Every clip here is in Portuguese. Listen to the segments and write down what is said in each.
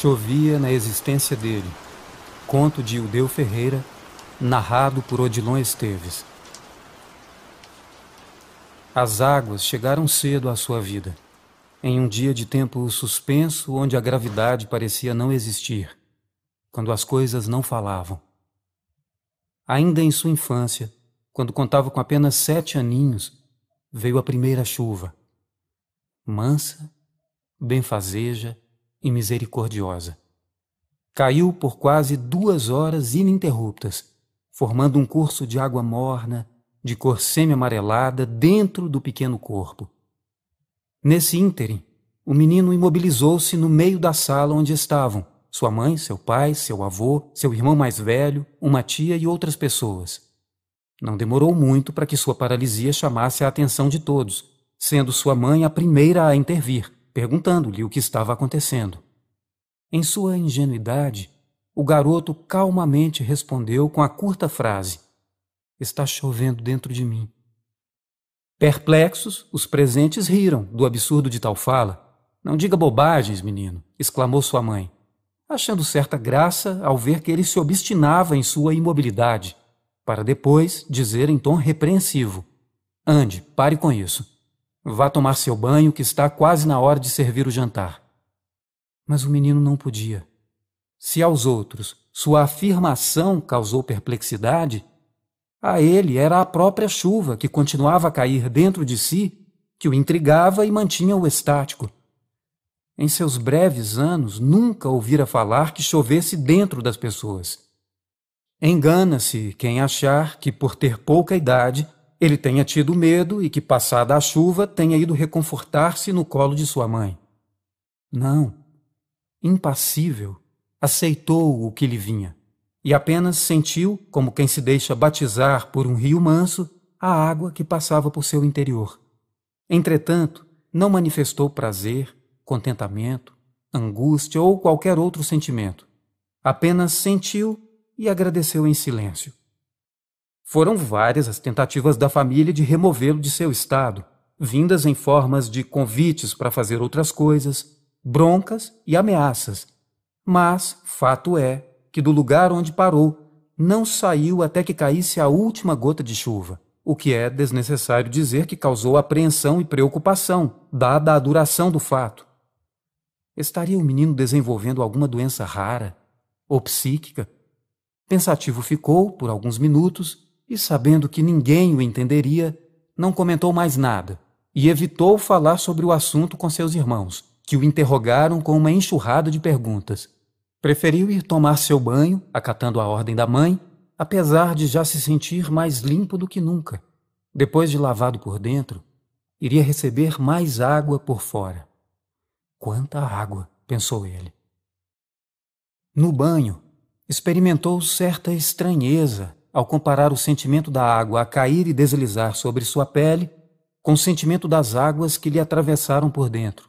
Chovia na existência dele. Conto de Ildeu Ferreira, narrado por Odilon Esteves. As águas chegaram cedo à sua vida, em um dia de tempo suspenso onde a gravidade parecia não existir, quando as coisas não falavam. Ainda em sua infância, quando contava com apenas sete aninhos, veio a primeira chuva. Mansa, benfazeja, e misericordiosa. Caiu por quase duas horas ininterruptas, formando um curso de água morna, de cor semi-amarelada, dentro do pequeno corpo. Nesse ínterim, o menino imobilizou-se no meio da sala onde estavam sua mãe, seu pai, seu avô, seu irmão mais velho, uma tia e outras pessoas. Não demorou muito para que sua paralisia chamasse a atenção de todos, sendo sua mãe a primeira a intervir, perguntando-lhe o que estava acontecendo. Em sua ingenuidade, o garoto calmamente respondeu com a curta frase: Está chovendo dentro de mim. Perplexos, os presentes riram do absurdo de tal fala. Não diga bobagens, menino, exclamou sua mãe, achando certa graça ao ver que ele se obstinava em sua imobilidade, para depois dizer em tom repreensivo: Ande, pare com isso. Vá tomar seu banho, que está quase na hora de servir o jantar. Mas o menino não podia. Se aos outros sua afirmação causou perplexidade, a ele era a própria chuva que continuava a cair dentro de si que o intrigava e mantinha-o estático. Em seus breves anos, nunca ouvira falar que chovesse dentro das pessoas. Engana-se quem achar que, por ter pouca idade, ele tenha tido medo e que, passada a chuva, tenha ido reconfortar-se no colo de sua mãe. Não. Impassível, aceitou o que lhe vinha e apenas sentiu, como quem se deixa batizar por um rio manso, a água que passava por seu interior. Entretanto, não manifestou prazer, contentamento, angústia ou qualquer outro sentimento. Apenas sentiu e agradeceu em silêncio. Foram várias as tentativas da família de removê-lo de seu estado, vindas em formas de convites para fazer outras coisas, broncas e ameaças. Mas fato é que do lugar onde parou não saiu até que caísse a última gota de chuva, o que é desnecessário dizer que causou apreensão e preocupação, dada a duração do fato. Estaria o menino desenvolvendo alguma doença rara ou psíquica? Pensativo ficou por alguns minutos e, sabendo que ninguém o entenderia, não comentou mais nada e evitou falar sobre o assunto com seus irmãos, que o interrogaram com uma enxurrada de perguntas. Preferiu ir tomar seu banho, acatando a ordem da mãe, apesar de já se sentir mais limpo do que nunca. Depois de lavado por dentro, iria receber mais água por fora. Quanta água, pensou ele. No banho, experimentou certa estranheza ao comparar o sentimento da água a cair e deslizar sobre sua pele com o sentimento das águas que lhe atravessaram por dentro.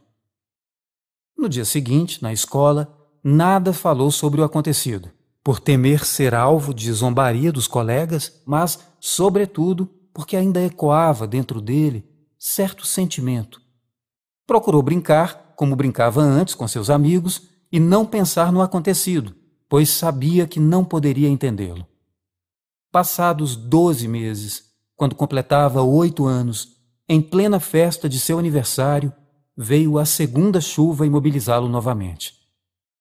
No dia seguinte, na escola, nada falou sobre o acontecido, por temer ser alvo de zombaria dos colegas, mas, sobretudo, porque ainda ecoava dentro dele certo sentimento. Procurou brincar, como brincava antes com seus amigos, e não pensar no acontecido, pois sabia que não poderia entendê-lo. Passados doze meses, quando completava oito anos, em plena festa de seu aniversário, veio a segunda chuva imobilizá-lo novamente.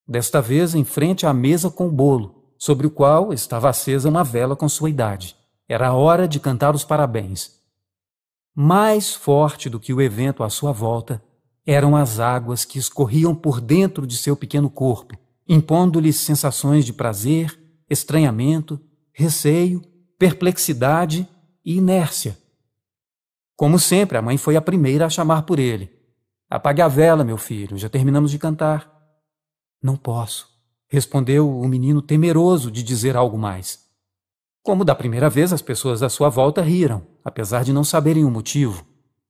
Desta vez em frente à mesa com o bolo, sobre o qual estava acesa uma vela com sua idade. Era a hora de cantar os parabéns. Mais forte do que o evento à sua volta eram as águas que escorriam por dentro de seu pequeno corpo, impondo-lhe sensações de prazer, estranhamento receio, perplexidade e inércia. Como sempre, a mãe foi a primeira a chamar por ele. Apague a vela, meu filho, já terminamos de cantar. Não posso, respondeu o menino temeroso de dizer algo mais. Como da primeira vez, as pessoas à sua volta riram, apesar de não saberem o motivo.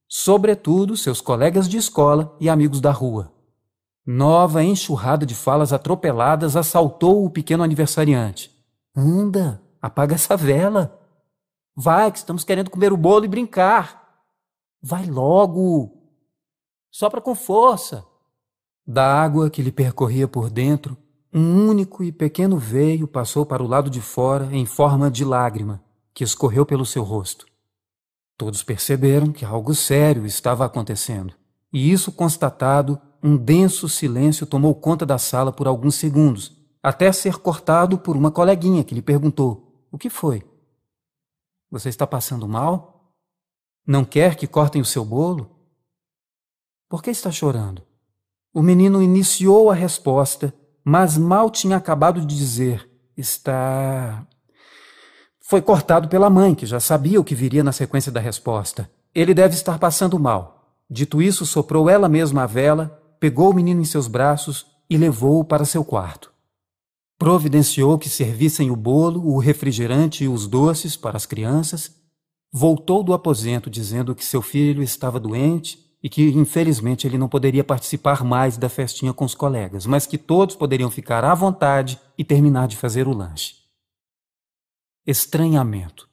Sobretudo seus colegas de escola e amigos da rua. Nova enxurrada de falas atropeladas assaltou o pequeno aniversariante. Anda, Apaga essa vela. Vai, que estamos querendo comer o bolo e brincar. Vai logo. Sopra com força. Da água que lhe percorria por dentro, um único e pequeno veio passou para o lado de fora em forma de lágrima, que escorreu pelo seu rosto. Todos perceberam que algo sério estava acontecendo, e isso constatado, um denso silêncio tomou conta da sala por alguns segundos, até ser cortado por uma coleguinha que lhe perguntou: O que foi? Você está passando mal? Não quer que cortem o seu bolo? Por que está chorando? O menino iniciou a resposta, mas mal tinha acabado de dizer: Está. Foi cortado pela mãe, que já sabia o que viria na sequência da resposta. Ele deve estar passando mal. Dito isso, soprou ela mesma a vela, pegou o menino em seus braços e levou-o para seu quarto. Providenciou que servissem o bolo, o refrigerante e os doces para as crianças. Voltou do aposento dizendo que seu filho estava doente e que, infelizmente, ele não poderia participar mais da festinha com os colegas, mas que todos poderiam ficar à vontade e terminar de fazer o lanche. Estranhamento.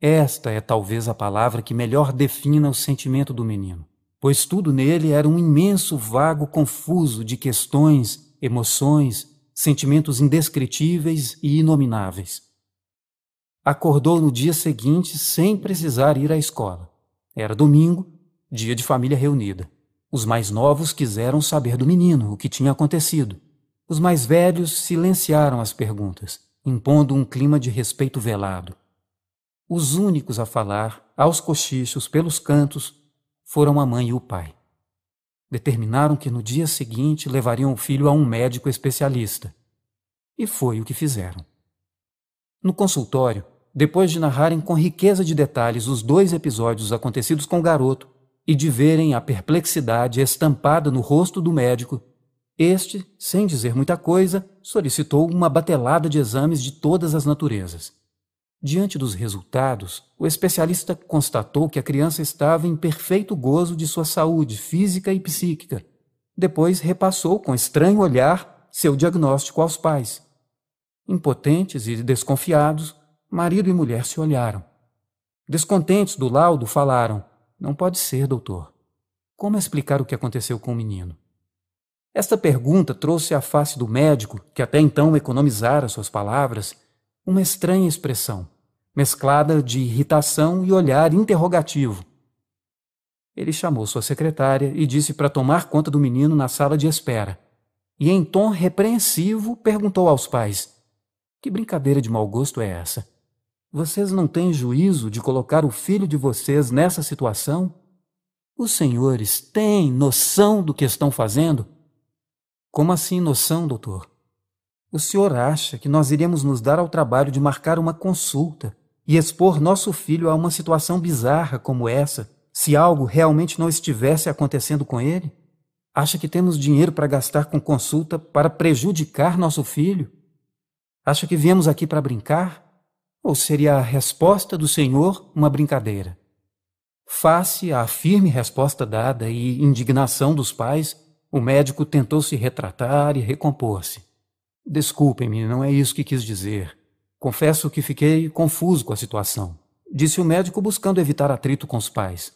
Esta é talvez a palavra que melhor defina o sentimento do menino, pois tudo nele era um imenso vago confuso de questões, emoções, sentimentos indescritíveis e inomináveis. Acordou no dia seguinte sem precisar ir à escola. Era domingo dia de família reunida. Os mais novos quiseram saber do menino o que tinha acontecido. Os mais velhos silenciaram as perguntas, impondo um clima de respeito velado. Os únicos a falar, aos cochichos, pelos cantos, foram a mãe e o pai. Determinaram que no dia seguinte levariam o filho a um médico especialista. E foi o que fizeram. No consultório, depois de narrarem com riqueza de detalhes os dois episódios acontecidos com o garoto, e de verem a perplexidade estampada no rosto do médico, este, sem dizer muita coisa, solicitou uma batelada de exames de todas as naturezas. Diante dos resultados, o especialista constatou que a criança estava em perfeito gozo de sua saúde física e psíquica. Depois repassou com estranho olhar seu diagnóstico aos pais. Impotentes e desconfiados, marido e mulher se olharam. Descontentes do laudo, falaram: não pode ser, doutor. Como explicar o que aconteceu com o menino? Esta pergunta trouxe à face do médico, que até então economizara suas palavras, uma estranha expressão, mesclada de irritação e olhar interrogativo. Ele chamou sua secretária e disse para tomar conta do menino na sala de espera. E em tom repreensivo perguntou aos pais: Que brincadeira de mau gosto é essa? Vocês não têm juízo de colocar o filho de vocês nessa situação? Os senhores têm noção do que estão fazendo? Como assim noção, doutor? O senhor acha que nós iremos nos dar ao trabalho de marcar uma consulta e expor nosso filho a uma situação bizarra como essa, se algo realmente não estivesse acontecendo com ele? Acha que temos dinheiro para gastar com consulta para prejudicar nosso filho? Acha que viemos aqui para brincar? Ou seria a resposta do Senhor uma brincadeira? Face à firme resposta dada e indignação dos pais, o médico tentou se retratar e recompor-se. Desculpem-me, não é isso que quis dizer. Confesso que fiquei confuso com a situação, disse o médico buscando evitar atrito com os pais.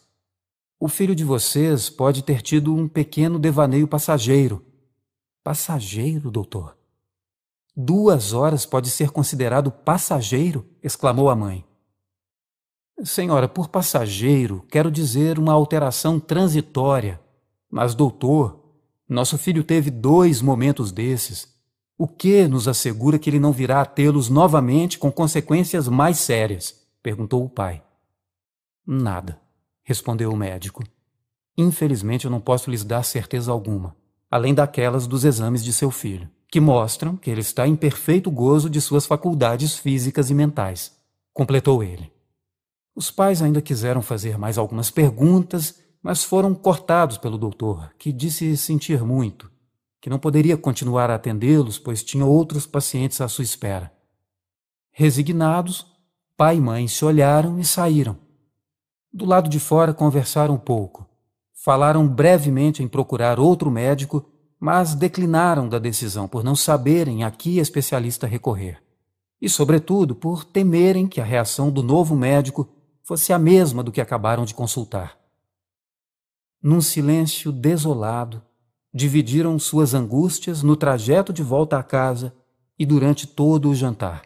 O filho de vocês pode ter tido um pequeno devaneio passageiro. Passageiro, doutor? Duas horas pode ser considerado passageiro? exclamou a mãe. Senhora, por passageiro, quero dizer uma alteração transitória. Mas, doutor, nosso filho teve dois momentos desses. O que nos assegura que ele não virá a tê-los novamente com consequências mais sérias? perguntou o pai. Nada, respondeu o médico. Infelizmente eu não posso lhes dar certeza alguma, além daquelas dos exames de seu filho que mostram que ele está em perfeito gozo de suas faculdades físicas e mentais, completou ele. Os pais ainda quiseram fazer mais algumas perguntas, mas foram cortados pelo doutor, que disse sentir muito, que não poderia continuar a atendê-los, pois tinha outros pacientes à sua espera. Resignados, pai e mãe se olharam e saíram. Do lado de fora conversaram um pouco. Falaram brevemente em procurar outro médico mas declinaram da decisão por não saberem a que especialista recorrer. E, sobretudo, por temerem que a reação do novo médico fosse a mesma do que acabaram de consultar. Num silêncio desolado, dividiram suas angústias no trajeto de volta à casa e durante todo o jantar.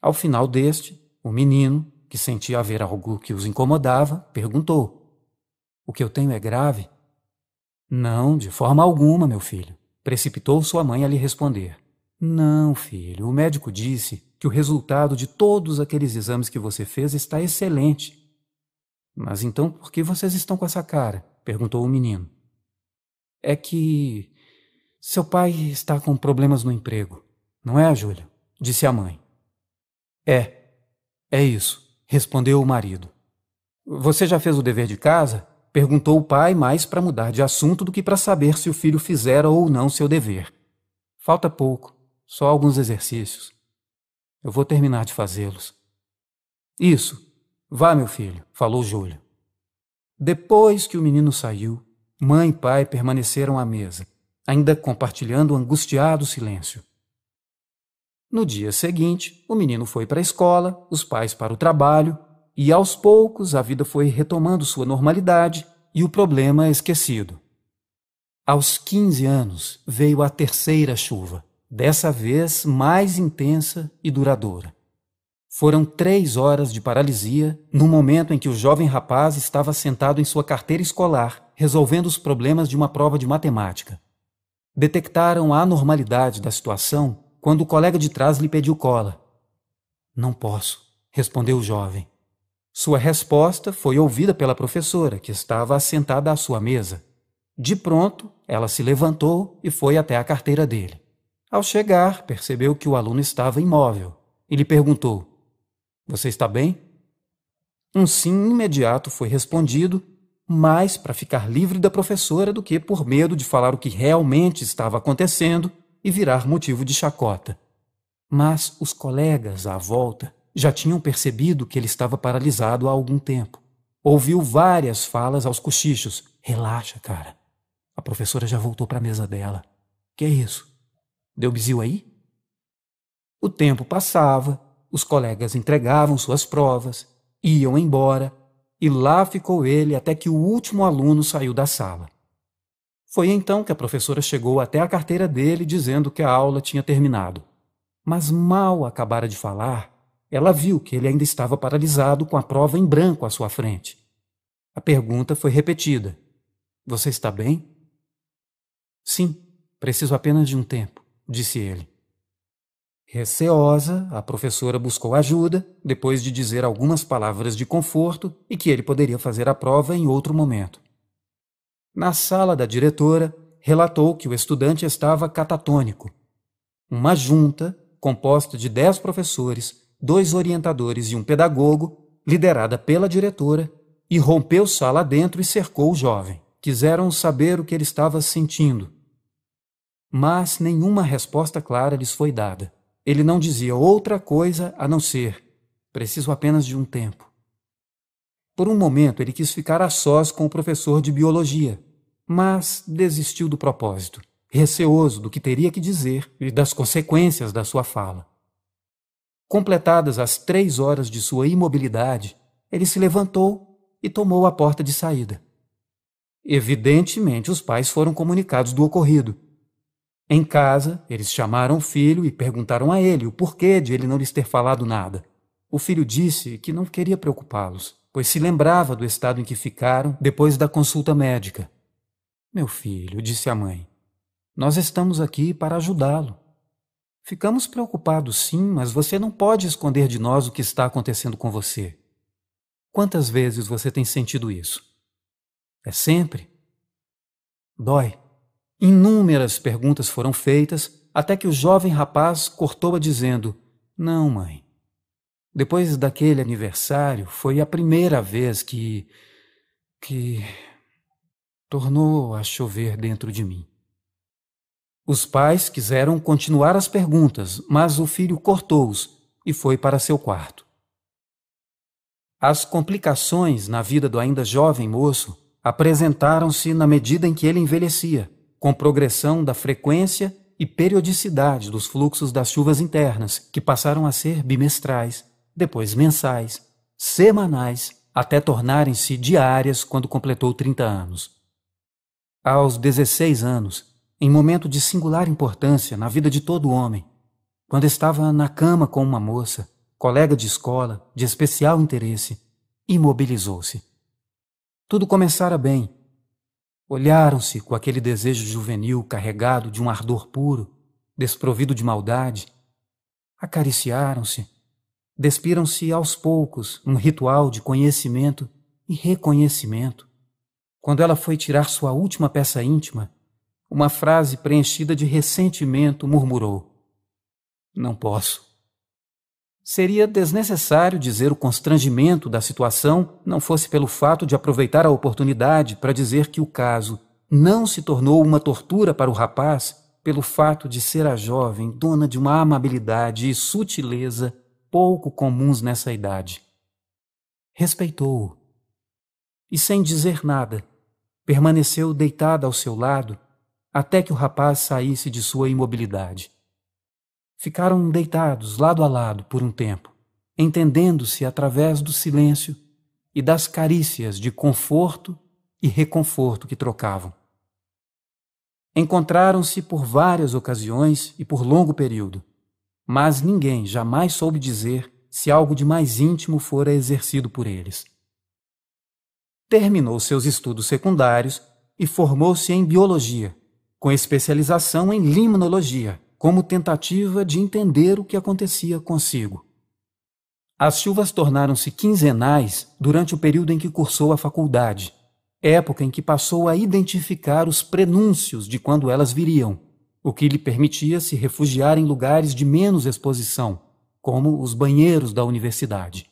Ao final deste, o menino, que sentia haver algo que os incomodava, perguntou: O que eu tenho é grave? Não, de forma alguma, meu filho. Precipitou sua mãe a lhe responder. Não, filho, o médico disse que o resultado de todos aqueles exames que você fez está excelente. Mas então por que vocês estão com essa cara? perguntou o menino. É que seu pai está com problemas no emprego, não é, Júlia? disse a mãe. É, é isso, respondeu o marido. Você já fez o dever de casa? perguntou o pai, mais para mudar de assunto do que para saber se o filho fizera ou não seu dever. Falta pouco, só alguns exercícios. Eu vou terminar de fazê-los. Isso. Vá, meu filho, falou Júlia. Depois que o menino saiu, mãe e pai permaneceram à mesa, ainda compartilhando o angustiado silêncio. No dia seguinte, o menino foi para a escola, os pais para o trabalho, e aos poucos a vida foi retomando sua normalidade e o problema esquecido. Aos 15 anos veio a terceira chuva dessa vez mais intensa e duradoura. Foram três horas de paralisia no momento em que o jovem rapaz estava sentado em sua carteira escolar, resolvendo os problemas de uma prova de matemática. Detectaram a anormalidade da situação quando o colega de trás lhe pediu cola. Não posso, respondeu o jovem. Sua resposta foi ouvida pela professora, que estava assentada à sua mesa. De pronto, ela se levantou e foi até a carteira dele. Ao chegar, percebeu que o aluno estava imóvel e lhe perguntou: Você está bem? Um sim imediato foi respondido, mais para ficar livre da professora do que por medo de falar o que realmente estava acontecendo e virar motivo de chacota. Mas os colegas à volta já tinham percebido que ele estava paralisado há algum tempo. Ouviu várias falas aos cochichos. Relaxa, cara. A professora já voltou para a mesa dela. Que é isso? Deu bizil aí? O tempo passava, os colegas entregavam suas provas, iam embora, e lá ficou ele até que o último aluno saiu da sala. Foi então que a professora chegou até a carteira dele dizendo que a aula tinha terminado. Mas mal acabara de falar, ela viu que ele ainda estava paralisado com a prova em branco à sua frente. A pergunta foi repetida: Você está bem? Sim, preciso apenas de um tempo disse ele. Receosa, a professora buscou ajuda, depois de dizer algumas palavras de conforto e que ele poderia fazer a prova em outro momento. Na sala da diretora, relatou que o estudante estava catatônico. Uma junta, composta de dez professores, dois orientadores e um pedagogo, liderada pela diretora, irrompeu sala dentro e cercou o jovem. Quiseram saber o que ele estava sentindo mas nenhuma resposta clara lhes foi dada. Ele não dizia outra coisa a não ser: preciso apenas de um tempo. Por um momento ele quis ficar a sós com o professor de biologia, mas desistiu do propósito, receoso do que teria que dizer e das consequências da sua fala. Completadas as três horas de sua imobilidade, ele se levantou e tomou a porta de saída. Evidentemente, os pais foram comunicados do ocorrido em casa, eles chamaram o filho e perguntaram a ele o porquê de ele não lhes ter falado nada. O filho disse que não queria preocupá-los, pois se lembrava do estado em que ficaram depois da consulta médica. Meu filho, disse a mãe, nós estamos aqui para ajudá-lo. Ficamos preocupados, sim, mas você não pode esconder de nós o que está acontecendo com você. Quantas vezes você tem sentido isso? É sempre? Dói. Inúmeras perguntas foram feitas até que o jovem rapaz cortou-a dizendo: Não, mãe. Depois daquele aniversário, foi a primeira vez que. que. tornou a chover dentro de mim. Os pais quiseram continuar as perguntas, mas o filho cortou-os e foi para seu quarto. As complicações na vida do ainda jovem moço apresentaram-se na medida em que ele envelhecia com progressão da frequência e periodicidade dos fluxos das chuvas internas, que passaram a ser bimestrais, depois mensais, semanais, até tornarem-se diárias quando completou 30 anos. Aos 16 anos, em momento de singular importância na vida de todo homem, quando estava na cama com uma moça, colega de escola, de especial interesse, imobilizou-se. Tudo começara bem. Olharam-se com aquele desejo juvenil carregado de um ardor puro, desprovido de maldade. Acariciaram-se, despiram-se aos poucos num ritual de conhecimento e reconhecimento. Quando ela foi tirar sua última peça íntima, uma frase preenchida de ressentimento murmurou: Não posso. Seria desnecessário dizer o constrangimento da situação não fosse pelo fato de aproveitar a oportunidade para dizer que o caso não se tornou uma tortura para o rapaz pelo fato de ser a jovem dona de uma amabilidade e sutileza pouco comuns nessa idade. Respeitou-o. E sem dizer nada, permaneceu deitada ao seu lado até que o rapaz saísse de sua imobilidade. Ficaram deitados lado a lado por um tempo, entendendo-se através do silêncio e das carícias de conforto e reconforto que trocavam. Encontraram-se por várias ocasiões e por longo período, mas ninguém jamais soube dizer se algo de mais íntimo fora exercido por eles. Terminou seus estudos secundários e formou-se em biologia, com especialização em limnologia como tentativa de entender o que acontecia consigo. As chuvas tornaram-se quinzenais durante o período em que cursou a faculdade, época em que passou a identificar os prenúncios de quando elas viriam, o que lhe permitia se refugiar em lugares de menos exposição, como os banheiros da universidade.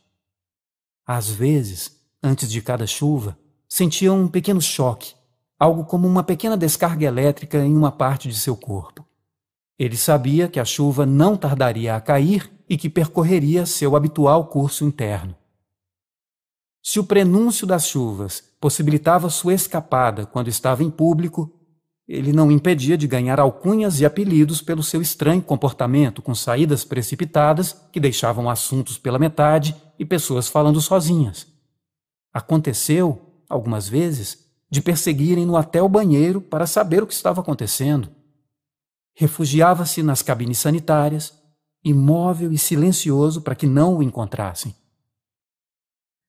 Às vezes, antes de cada chuva, sentia um pequeno choque, algo como uma pequena descarga elétrica em uma parte de seu corpo. Ele sabia que a chuva não tardaria a cair e que percorreria seu habitual curso interno. Se o prenúncio das chuvas possibilitava sua escapada quando estava em público, ele não impedia de ganhar alcunhas e apelidos pelo seu estranho comportamento com saídas precipitadas que deixavam assuntos pela metade e pessoas falando sozinhas. Aconteceu, algumas vezes, de perseguirem-no até o banheiro para saber o que estava acontecendo refugiava-se nas cabines sanitárias, imóvel e silencioso para que não o encontrassem.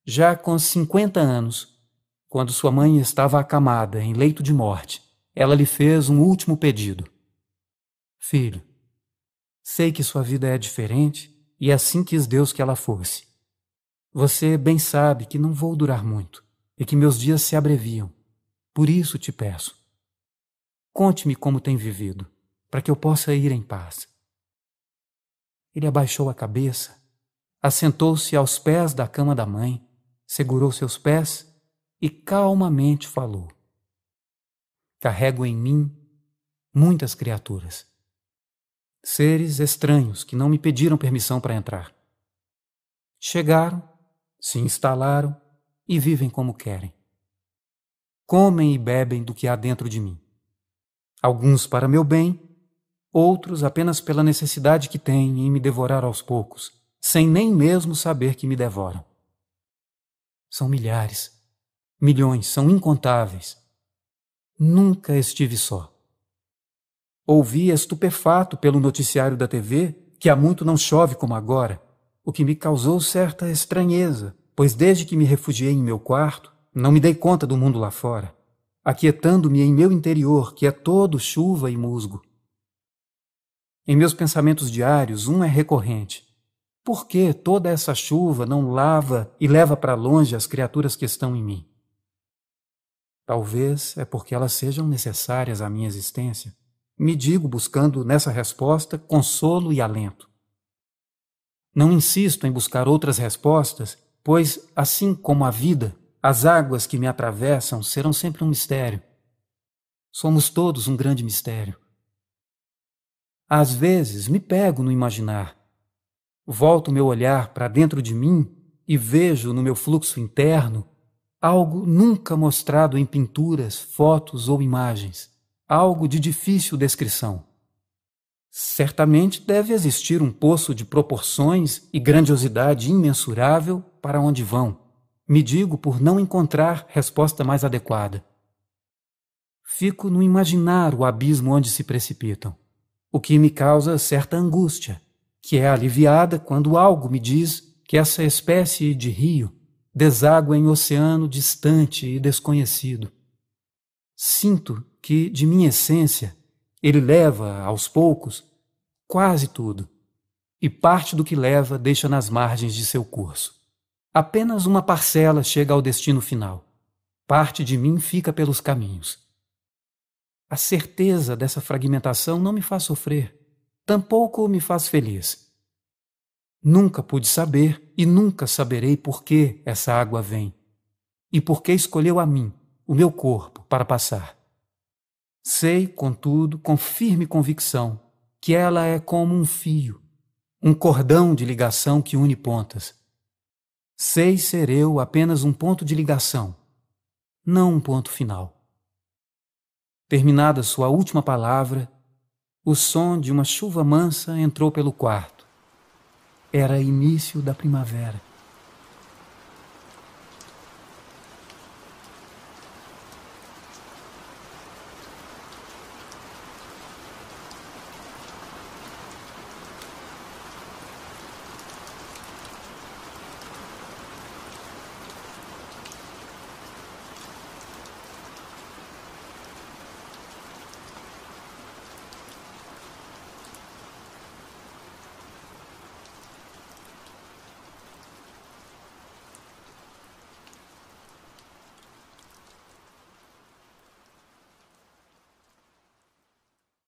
Já com 50 anos, quando sua mãe estava acamada em leito de morte, ela lhe fez um último pedido. Filho, sei que sua vida é diferente e assim quis Deus que ela fosse. Você bem sabe que não vou durar muito e que meus dias se abreviam. Por isso te peço. Conte-me como tem vivido para que eu possa ir em paz. Ele abaixou a cabeça, assentou-se aos pés da cama da mãe, segurou seus pés e calmamente falou: Carrego em mim muitas criaturas, seres estranhos que não me pediram permissão para entrar. Chegaram, se instalaram e vivem como querem. Comem e bebem do que há dentro de mim. Alguns para meu bem outros apenas pela necessidade que têm em me devorar aos poucos, sem nem mesmo saber que me devoram. São milhares, milhões, são incontáveis. Nunca estive só. Ouvi estupefato pelo noticiário da TV que há muito não chove como agora, o que me causou certa estranheza, pois desde que me refugiei em meu quarto, não me dei conta do mundo lá fora, aquietando-me em meu interior, que é todo chuva e musgo. Em meus pensamentos diários, um é recorrente. Por que toda essa chuva não lava e leva para longe as criaturas que estão em mim? Talvez é porque elas sejam necessárias à minha existência. Me digo buscando nessa resposta consolo e alento. Não insisto em buscar outras respostas, pois, assim como a vida, as águas que me atravessam serão sempre um mistério. Somos todos um grande mistério. Às vezes me pego no imaginar. Volto meu olhar para dentro de mim e vejo no meu fluxo interno algo nunca mostrado em pinturas, fotos ou imagens, algo de difícil descrição. Certamente deve existir um poço de proporções e grandiosidade imensurável para onde vão. Me digo por não encontrar resposta mais adequada. Fico no imaginar o abismo onde se precipitam, o que me causa certa angústia, que é aliviada quando algo me diz que essa espécie de rio deságua em oceano distante e desconhecido. Sinto que, de minha essência, ele leva, aos poucos, quase tudo, e parte do que leva deixa nas margens de seu curso. Apenas uma parcela chega ao destino final. Parte de mim fica pelos caminhos. A certeza dessa fragmentação não me faz sofrer, tampouco me faz feliz. Nunca pude saber e nunca saberei por que essa água vem e por que escolheu a mim, o meu corpo, para passar. Sei, contudo, com firme convicção, que ela é como um fio, um cordão de ligação que une pontas. Sei ser eu apenas um ponto de ligação, não um ponto final. Terminada sua última palavra, o som de uma chuva mansa entrou pelo quarto. Era início da primavera.